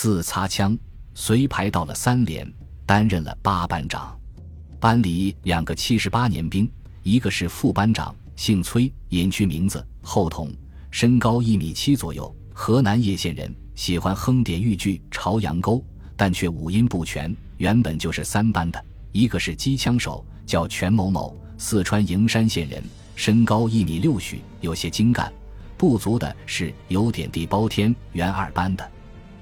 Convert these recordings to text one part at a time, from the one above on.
自擦枪，随排到了三连，担任了八班长。班里两个七十八年兵，一个是副班长，姓崔，隐去名字后同，身高一米七左右，河南叶县人，喜欢哼点豫剧《朝阳沟》，但却五音不全，原本就是三班的。一个是机枪手，叫全某某，四川营山县人，身高一米六许，有些精干。不足的是有点地包天，原二班的。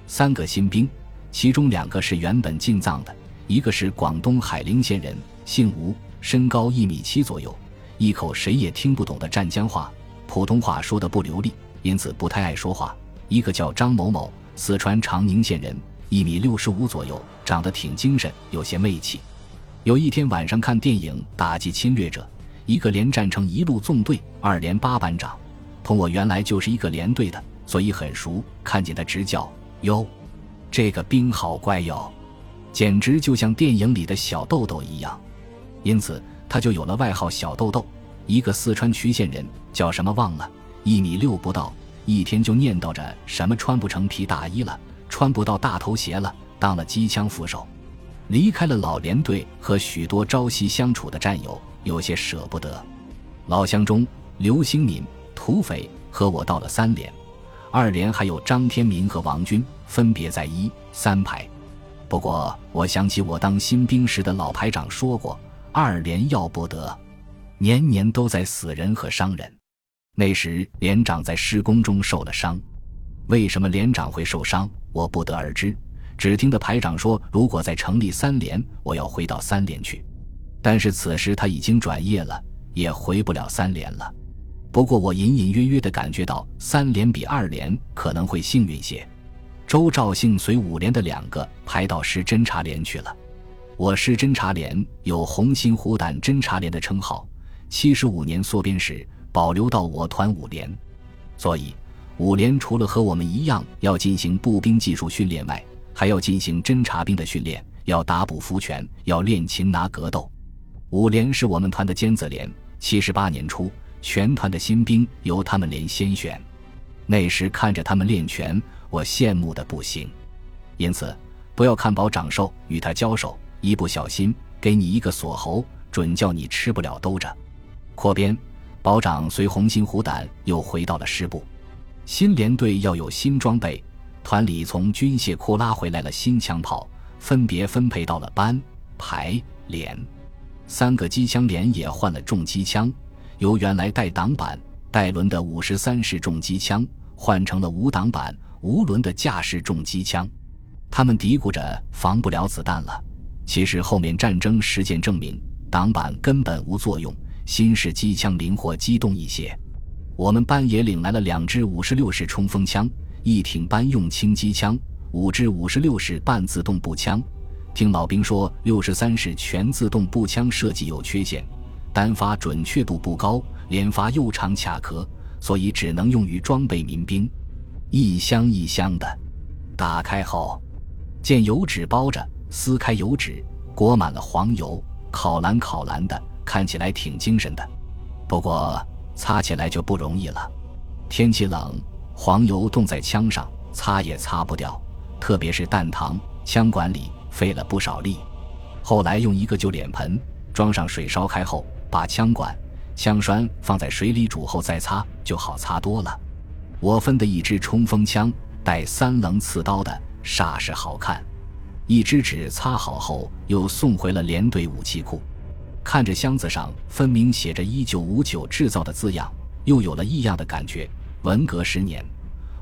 三个新兵，其中两个是原本进藏的，一个是广东海陵县人，姓吴，身高一米七左右，一口谁也听不懂的湛江话，普通话说的不流利，因此不太爱说话。一个叫张某某，四川长宁县人，一米六十五左右，长得挺精神，有些媚气。有一天晚上看电影《打击侵略者》，一个连战成一路纵队二连八班长，同我原来就是一个连队的，所以很熟，看见他直叫。哟，这个兵好乖哟，简直就像电影里的小豆豆一样，因此他就有了外号“小豆豆”。一个四川渠县人，叫什么忘了，一米六不到，一天就念叨着什么穿不成皮大衣了，穿不到大头鞋了，当了机枪副手，离开了老连队和许多朝夕相处的战友，有些舍不得。老乡中，刘兴敏、土匪和我到了三连。二连还有张天民和王军，分别在一三排。不过我想起我当新兵时的老排长说过，二连要不得，年年都在死人和伤人。那时连长在施工中受了伤，为什么连长会受伤，我不得而知。只听得排长说，如果再成立三连，我要回到三连去。但是此时他已经转业了，也回不了三连了。不过我隐隐约约地感觉到三连比二连可能会幸运些。周兆兴随五连的两个排到师侦察连去了。我师侦察连有“红心虎胆侦察连”的称号，七十五年缩编时保留到我团五连。所以五连除了和我们一样要进行步兵技术训练外，还要进行侦察兵的训练，要打捕伏拳，要练擒拿格斗。五连是我们团的尖子连。七十八年初。全团的新兵由他们连先选，那时看着他们练拳，我羡慕的不行。因此，不要看保长寿，与他交手，一不小心给你一个锁喉，准叫你吃不了兜着。扩编，保长随红心虎胆又回到了师部，新连队要有新装备，团里从军械库拉回来了新枪炮，分别分配到了班、排、连，三个机枪连也换了重机枪。由原来带挡板、带轮的五十三式重机枪换成了无挡板、无轮的架式重机枪，他们嘀咕着防不了子弹了。其实后面战争实践证明，挡板根本无作用，新式机枪灵活机动一些。我们班也领来了两支五十六式冲锋枪，一挺班用轻机枪，五支五十六式半自动步枪。听老兵说，六十三式全自动步枪设计有缺陷。单发准确度不高，连发又长卡壳，所以只能用于装备民兵。一箱一箱的，打开后见油纸包着，撕开油纸，裹满了黄油，烤蓝烤蓝的，看起来挺精神的。不过擦起来就不容易了。天气冷，黄油冻在枪上，擦也擦不掉，特别是弹膛、枪管里，费了不少力。后来用一个旧脸盆装上水，烧开后。把枪管、枪栓放在水里煮后再擦，就好擦多了。我分的一支冲锋枪带三棱刺刀的，煞是好看。一支纸擦好后，又送回了连队武器库。看着箱子上分明写着“一九五九制造”的字样，又有了异样的感觉。文革十年，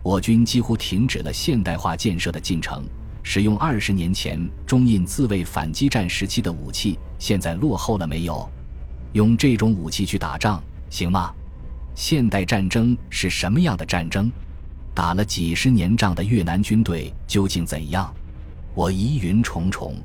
我军几乎停止了现代化建设的进程，使用二十年前中印自卫反击战时期的武器，现在落后了没有？用这种武器去打仗行吗？现代战争是什么样的战争？打了几十年仗的越南军队究竟怎样？我疑云重重。